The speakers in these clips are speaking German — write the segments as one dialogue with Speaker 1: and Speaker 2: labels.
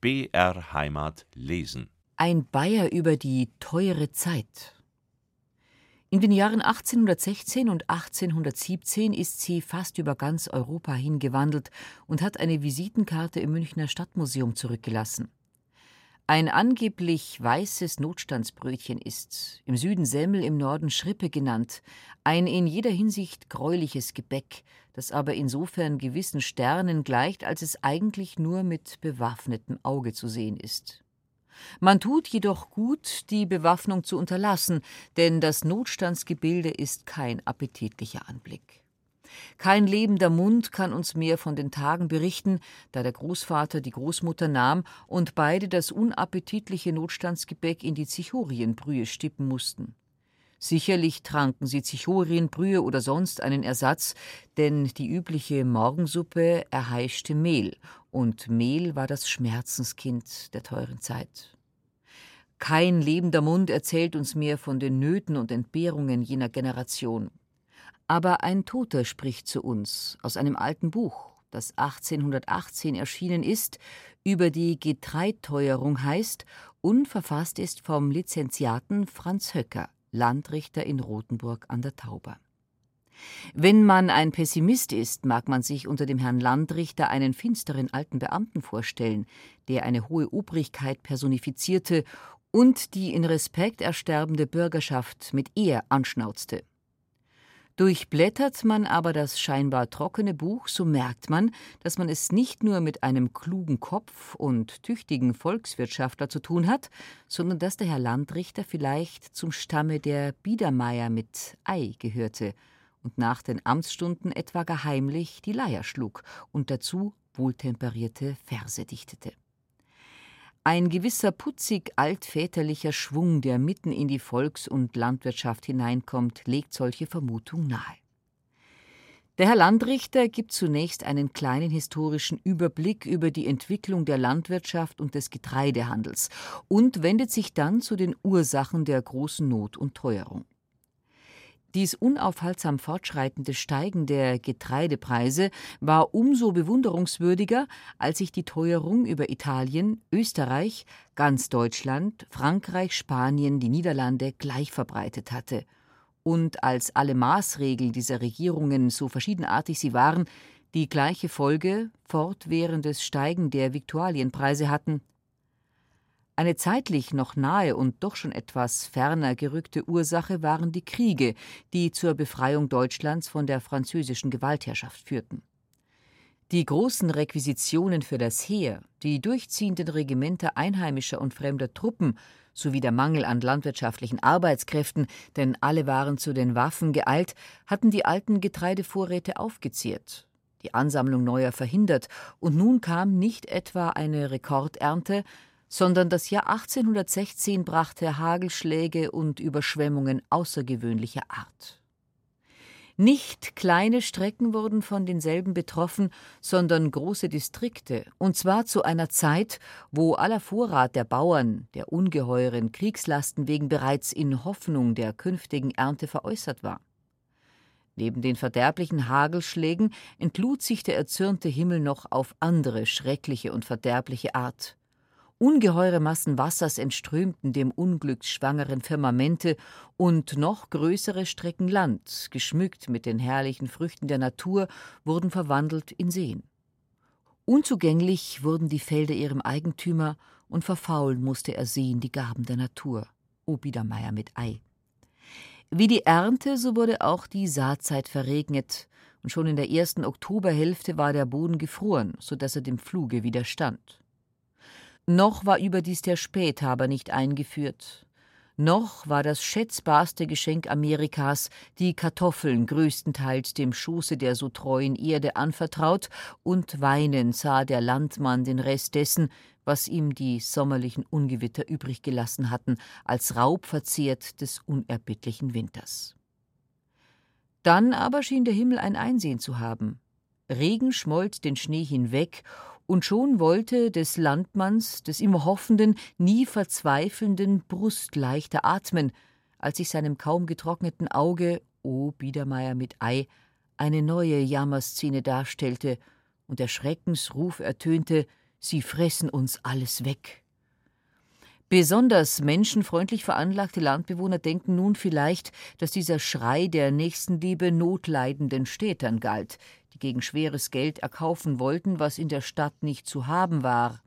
Speaker 1: BR Heimat lesen.
Speaker 2: Ein Bayer über die teure Zeit. In den Jahren 1816 und 1817 ist sie fast über ganz Europa hingewandelt und hat eine Visitenkarte im Münchner Stadtmuseum zurückgelassen. Ein angeblich weißes Notstandsbrötchen ist, im Süden Semmel, im Norden Schrippe genannt, ein in jeder Hinsicht gräuliches Gebäck, das aber insofern gewissen Sternen gleicht, als es eigentlich nur mit bewaffnetem Auge zu sehen ist. Man tut jedoch gut, die Bewaffnung zu unterlassen, denn das Notstandsgebilde ist kein appetitlicher Anblick. Kein lebender Mund kann uns mehr von den Tagen berichten, da der Großvater die Großmutter nahm und beide das unappetitliche Notstandsgebäck in die Zichorienbrühe stippen mussten. Sicherlich tranken sie Zichorienbrühe oder sonst einen Ersatz, denn die übliche Morgensuppe erheischte Mehl, und Mehl war das Schmerzenskind der teuren Zeit. Kein lebender Mund erzählt uns mehr von den Nöten und Entbehrungen jener Generation. Aber ein Toter spricht zu uns aus einem alten Buch, das 1818 erschienen ist, über die Getreidteuerung heißt und verfasst ist vom Lizenziaten Franz Höcker, Landrichter in Rothenburg an der Tauber. Wenn man ein Pessimist ist, mag man sich unter dem Herrn Landrichter einen finsteren alten Beamten vorstellen, der eine hohe Obrigkeit personifizierte und die in Respekt ersterbende Bürgerschaft mit Ehr anschnauzte. Durchblättert man aber das scheinbar trockene Buch, so merkt man, dass man es nicht nur mit einem klugen Kopf und tüchtigen Volkswirtschaftler zu tun hat, sondern dass der Herr Landrichter vielleicht zum Stamme der Biedermeier mit Ei gehörte und nach den Amtsstunden etwa geheimlich die Leier schlug und dazu wohltemperierte Verse dichtete. Ein gewisser putzig altväterlicher Schwung, der mitten in die Volks- und Landwirtschaft hineinkommt, legt solche Vermutung nahe. Der Herr Landrichter gibt zunächst einen kleinen historischen Überblick über die Entwicklung der Landwirtschaft und des Getreidehandels und wendet sich dann zu den Ursachen der großen Not und Teuerung. Dies unaufhaltsam fortschreitende Steigen der Getreidepreise war umso bewunderungswürdiger, als sich die Teuerung über Italien, Österreich, ganz Deutschland, Frankreich, Spanien, die Niederlande gleich verbreitet hatte. Und als alle Maßregeln dieser Regierungen, so verschiedenartig sie waren, die gleiche Folge, fortwährendes Steigen der Viktualienpreise hatten, eine zeitlich noch nahe und doch schon etwas ferner gerückte Ursache waren die Kriege, die zur Befreiung Deutschlands von der französischen Gewaltherrschaft führten. Die großen Requisitionen für das Heer, die durchziehenden Regimenter einheimischer und fremder Truppen sowie der Mangel an landwirtschaftlichen Arbeitskräften, denn alle waren zu den Waffen geeilt, hatten die alten Getreidevorräte aufgezehrt, die Ansammlung neuer verhindert, und nun kam nicht etwa eine Rekordernte, sondern das Jahr 1816 brachte Hagelschläge und Überschwemmungen außergewöhnlicher Art. Nicht kleine Strecken wurden von denselben betroffen, sondern große Distrikte, und zwar zu einer Zeit, wo aller Vorrat der Bauern der ungeheuren Kriegslasten wegen bereits in Hoffnung der künftigen Ernte veräußert war. Neben den verderblichen Hagelschlägen entlud sich der erzürnte Himmel noch auf andere schreckliche und verderbliche Art. Ungeheure Massen Wassers entströmten dem unglücksschwangeren Firmamente und noch größere Strecken Land, geschmückt mit den herrlichen Früchten der Natur, wurden verwandelt in Seen. Unzugänglich wurden die Felder ihrem Eigentümer und verfaulen musste er sehen die Gaben der Natur. O Biedermeier mit Ei. Wie die Ernte, so wurde auch die Saatzeit verregnet, und schon in der ersten Oktoberhälfte war der Boden gefroren, so dass er dem Fluge widerstand. Noch war überdies der Späthaber nicht eingeführt. Noch war das schätzbarste Geschenk Amerikas, die Kartoffeln größtenteils dem Schoße der so treuen Erde anvertraut, und weinend sah der Landmann den Rest dessen, was ihm die sommerlichen Ungewitter übrig gelassen hatten, als Raub verzehrt des unerbittlichen Winters. Dann aber schien der Himmel ein Einsehen zu haben. Regen schmollt den Schnee hinweg, und schon wollte des Landmanns, des immer hoffenden, nie verzweifelnden Brust leichter atmen, als sich seinem kaum getrockneten Auge, o Biedermeier mit Ei, eine neue Jammerszene darstellte und der Schreckensruf ertönte, Sie fressen uns alles weg. Besonders menschenfreundlich veranlagte Landbewohner denken nun vielleicht, dass dieser Schrei der Nächstenliebe notleidenden Städtern galt, die gegen schweres Geld erkaufen wollten, was in der Stadt nicht zu haben war.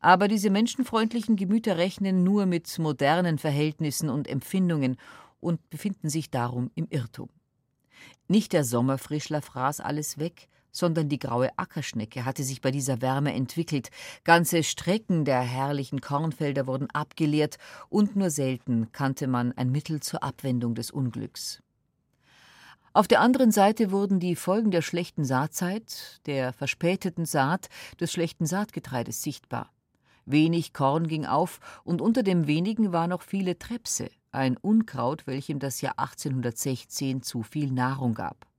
Speaker 2: Aber diese menschenfreundlichen Gemüter rechnen nur mit modernen Verhältnissen und Empfindungen und befinden sich darum im Irrtum. Nicht der Sommerfrischler fraß alles weg, sondern die graue Ackerschnecke hatte sich bei dieser Wärme entwickelt, ganze Strecken der herrlichen Kornfelder wurden abgeleert, und nur selten kannte man ein Mittel zur Abwendung des Unglücks. Auf der anderen Seite wurden die Folgen der schlechten Saatzeit, der verspäteten Saat, des schlechten Saatgetreides sichtbar. Wenig Korn ging auf, und unter dem wenigen war noch viele Trepse, ein Unkraut, welchem das Jahr 1816 zu viel Nahrung gab.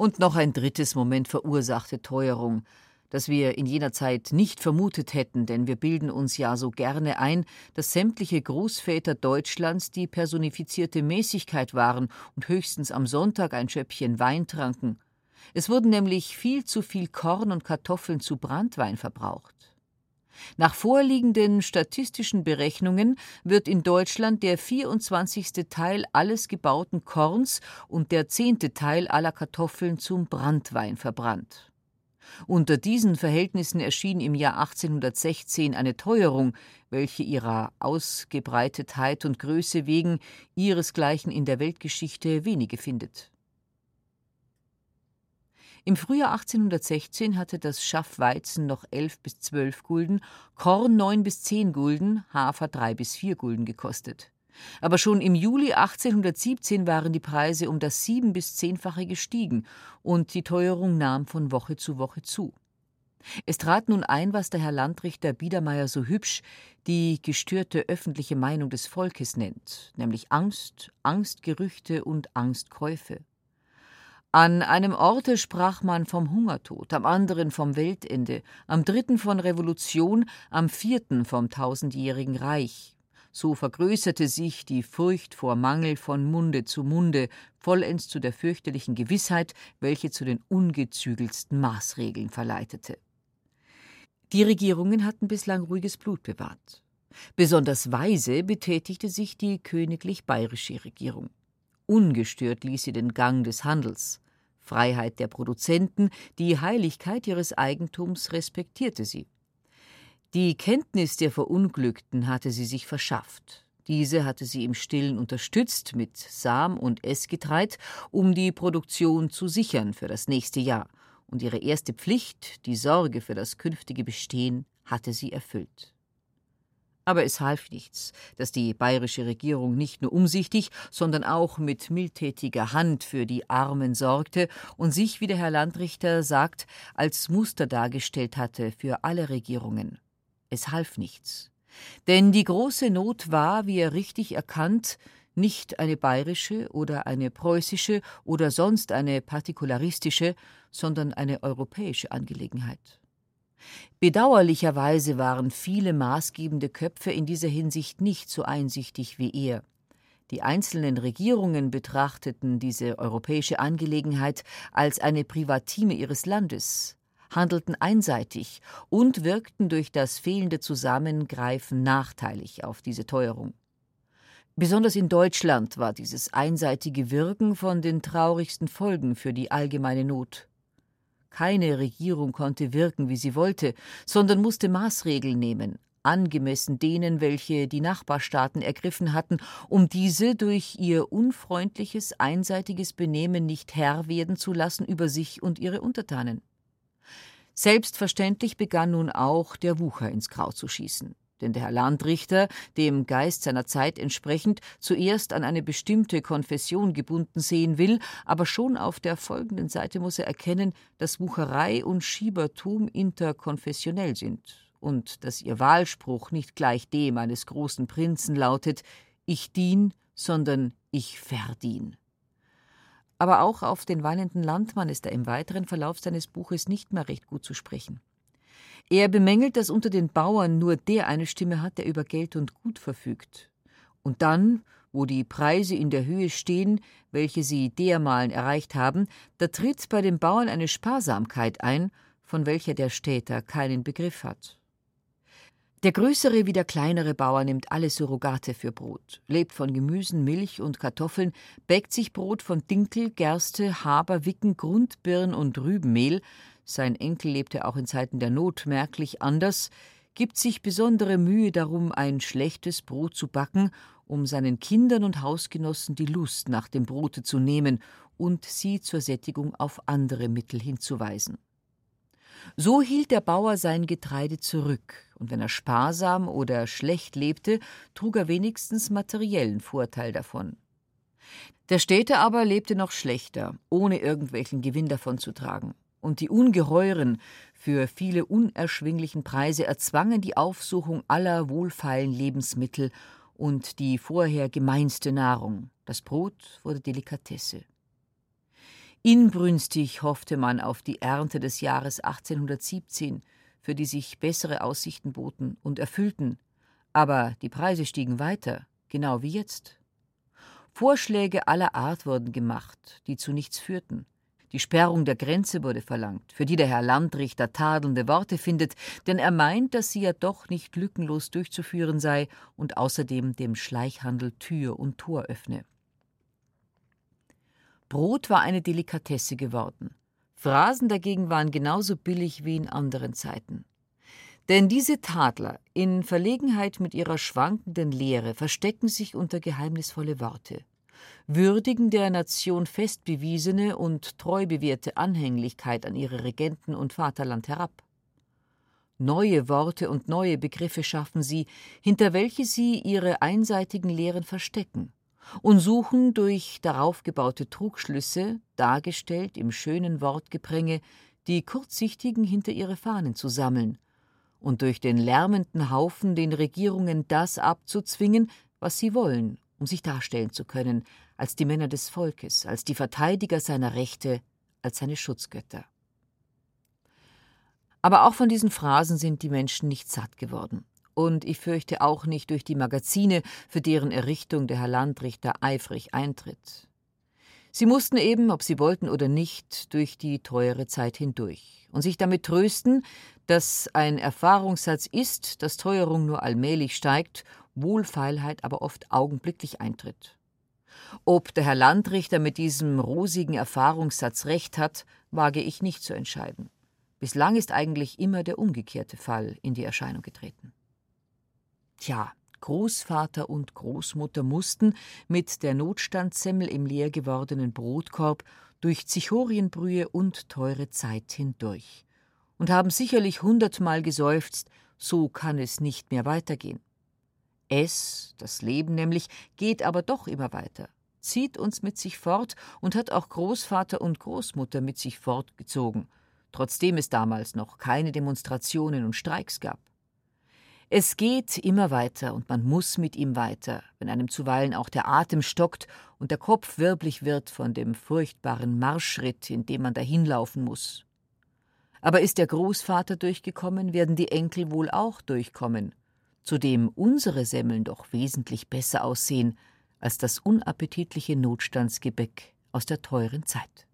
Speaker 2: Und noch ein drittes Moment verursachte Teuerung, das wir in jener Zeit nicht vermutet hätten, denn wir bilden uns ja so gerne ein, dass sämtliche Großväter Deutschlands die personifizierte Mäßigkeit waren und höchstens am Sonntag ein Schöppchen Wein tranken. Es wurden nämlich viel zu viel Korn und Kartoffeln zu Brandwein verbraucht. Nach vorliegenden statistischen Berechnungen wird in Deutschland der 24. Teil alles gebauten Korns und der zehnte Teil aller Kartoffeln zum Brandwein verbrannt. Unter diesen Verhältnissen erschien im Jahr 1816 eine Teuerung, welche ihrer Ausgebreitetheit und Größe wegen ihresgleichen in der Weltgeschichte wenige findet. Im Frühjahr 1816 hatte das Schaff Weizen noch elf bis zwölf Gulden, Korn neun bis zehn Gulden, Hafer drei bis vier Gulden gekostet. Aber schon im Juli 1817 waren die Preise um das sieben- bis zehnfache gestiegen und die Teuerung nahm von Woche zu Woche zu. Es trat nun ein, was der Herr Landrichter Biedermeier so hübsch die gestörte öffentliche Meinung des Volkes nennt, nämlich Angst, Angstgerüchte und Angstkäufe. An einem Orte sprach man vom Hungertod, am anderen vom Weltende, am dritten von Revolution, am vierten vom tausendjährigen Reich. So vergrößerte sich die Furcht vor Mangel von Munde zu Munde, vollends zu der fürchterlichen Gewissheit, welche zu den ungezügelsten Maßregeln verleitete. Die Regierungen hatten bislang ruhiges Blut bewahrt. Besonders weise betätigte sich die königlich bayerische Regierung. Ungestört ließ sie den Gang des Handels. Freiheit der Produzenten, die Heiligkeit ihres Eigentums respektierte sie. Die Kenntnis der Verunglückten hatte sie sich verschafft. Diese hatte sie im Stillen unterstützt mit Sam- und Essgetreid, um die Produktion zu sichern für das nächste Jahr. Und ihre erste Pflicht, die Sorge für das künftige Bestehen, hatte sie erfüllt. Aber es half nichts, dass die bayerische Regierung nicht nur umsichtig, sondern auch mit mildtätiger Hand für die Armen sorgte und sich, wie der Herr Landrichter sagt, als Muster dargestellt hatte für alle Regierungen. Es half nichts. Denn die große Not war, wie er richtig erkannt, nicht eine bayerische oder eine preußische oder sonst eine partikularistische, sondern eine europäische Angelegenheit. Bedauerlicherweise waren viele maßgebende Köpfe in dieser Hinsicht nicht so einsichtig wie er. Die einzelnen Regierungen betrachteten diese europäische Angelegenheit als eine Privatime ihres Landes, handelten einseitig und wirkten durch das fehlende Zusammengreifen nachteilig auf diese Teuerung. Besonders in Deutschland war dieses einseitige Wirken von den traurigsten Folgen für die allgemeine Not. Keine Regierung konnte wirken, wie sie wollte, sondern musste Maßregeln nehmen, angemessen denen, welche die Nachbarstaaten ergriffen hatten, um diese durch ihr unfreundliches, einseitiges Benehmen nicht Herr werden zu lassen über sich und ihre Untertanen. Selbstverständlich begann nun auch der Wucher ins Kraut zu schießen denn der Herr Landrichter, dem Geist seiner Zeit entsprechend, zuerst an eine bestimmte Konfession gebunden sehen will, aber schon auf der folgenden Seite muss er erkennen, dass Wucherei und Schiebertum interkonfessionell sind und dass ihr Wahlspruch nicht gleich dem eines großen Prinzen lautet Ich dien, sondern ich verdien. Aber auch auf den weinenden Landmann ist er im weiteren Verlauf seines Buches nicht mehr recht gut zu sprechen. Er bemängelt, dass unter den Bauern nur der eine Stimme hat, der über Geld und Gut verfügt. Und dann, wo die Preise in der Höhe stehen, welche sie dermalen erreicht haben, da tritt bei den Bauern eine Sparsamkeit ein, von welcher der Städter keinen Begriff hat. Der größere wie der kleinere Bauer nimmt alle Surrogate für Brot, lebt von Gemüsen, Milch und Kartoffeln, bäckt sich Brot von Dinkel, Gerste, Haber, Wicken, Grundbirn und Rübenmehl, sein Enkel lebte auch in Zeiten der Not merklich anders, gibt sich besondere Mühe darum, ein schlechtes Brot zu backen, um seinen Kindern und Hausgenossen die Lust nach dem Brote zu nehmen und sie zur Sättigung auf andere Mittel hinzuweisen. So hielt der Bauer sein Getreide zurück, und wenn er sparsam oder schlecht lebte, trug er wenigstens materiellen Vorteil davon. Der Städter aber lebte noch schlechter, ohne irgendwelchen Gewinn davon zu tragen, und die ungeheuren, für viele unerschwinglichen Preise erzwangen die Aufsuchung aller wohlfeilen Lebensmittel und die vorher gemeinste Nahrung. Das Brot wurde Delikatesse. Inbrünstig hoffte man auf die Ernte des Jahres 1817, für die sich bessere Aussichten boten und erfüllten, aber die Preise stiegen weiter, genau wie jetzt. Vorschläge aller Art wurden gemacht, die zu nichts führten. Die Sperrung der Grenze wurde verlangt, für die der Herr Landrichter tadelnde Worte findet, denn er meint, dass sie ja doch nicht lückenlos durchzuführen sei und außerdem dem Schleichhandel Tür und Tor öffne. Brot war eine Delikatesse geworden. Phrasen dagegen waren genauso billig wie in anderen Zeiten. Denn diese Tadler, in Verlegenheit mit ihrer schwankenden Lehre, verstecken sich unter geheimnisvolle Worte, würdigen der Nation fest bewiesene und treu bewährte Anhänglichkeit an ihre Regenten und Vaterland herab. Neue Worte und neue Begriffe schaffen sie, hinter welche sie ihre einseitigen Lehren verstecken und suchen durch darauf gebaute Trugschlüsse, dargestellt im schönen Wortgepränge, die Kurzsichtigen hinter ihre Fahnen zu sammeln und durch den lärmenden Haufen den Regierungen das abzuzwingen, was sie wollen, um sich darstellen zu können, als die Männer des Volkes, als die Verteidiger seiner Rechte, als seine Schutzgötter. Aber auch von diesen Phrasen sind die Menschen nicht satt geworden und ich fürchte auch nicht durch die Magazine, für deren Errichtung der Herr Landrichter eifrig eintritt. Sie mussten eben, ob sie wollten oder nicht, durch die teure Zeit hindurch und sich damit trösten, dass ein Erfahrungssatz ist, dass Teuerung nur allmählich steigt, Wohlfeilheit aber oft augenblicklich eintritt. Ob der Herr Landrichter mit diesem rosigen Erfahrungssatz recht hat, wage ich nicht zu entscheiden. Bislang ist eigentlich immer der umgekehrte Fall in die Erscheinung getreten. Tja, Großvater und Großmutter mussten mit der Notstandssemmel im leer gewordenen Brotkorb durch Zichorienbrühe und teure Zeit hindurch und haben sicherlich hundertmal geseufzt, so kann es nicht mehr weitergehen. Es, das Leben nämlich, geht aber doch immer weiter, zieht uns mit sich fort und hat auch Großvater und Großmutter mit sich fortgezogen, trotzdem es damals noch keine Demonstrationen und Streiks gab. Es geht immer weiter und man muss mit ihm weiter, wenn einem zuweilen auch der Atem stockt und der Kopf wirblig wird von dem furchtbaren Marschschritt, in dem man dahinlaufen muss. Aber ist der Großvater durchgekommen, werden die Enkel wohl auch durchkommen, zudem unsere Semmeln doch wesentlich besser aussehen als das unappetitliche Notstandsgebäck aus der teuren Zeit.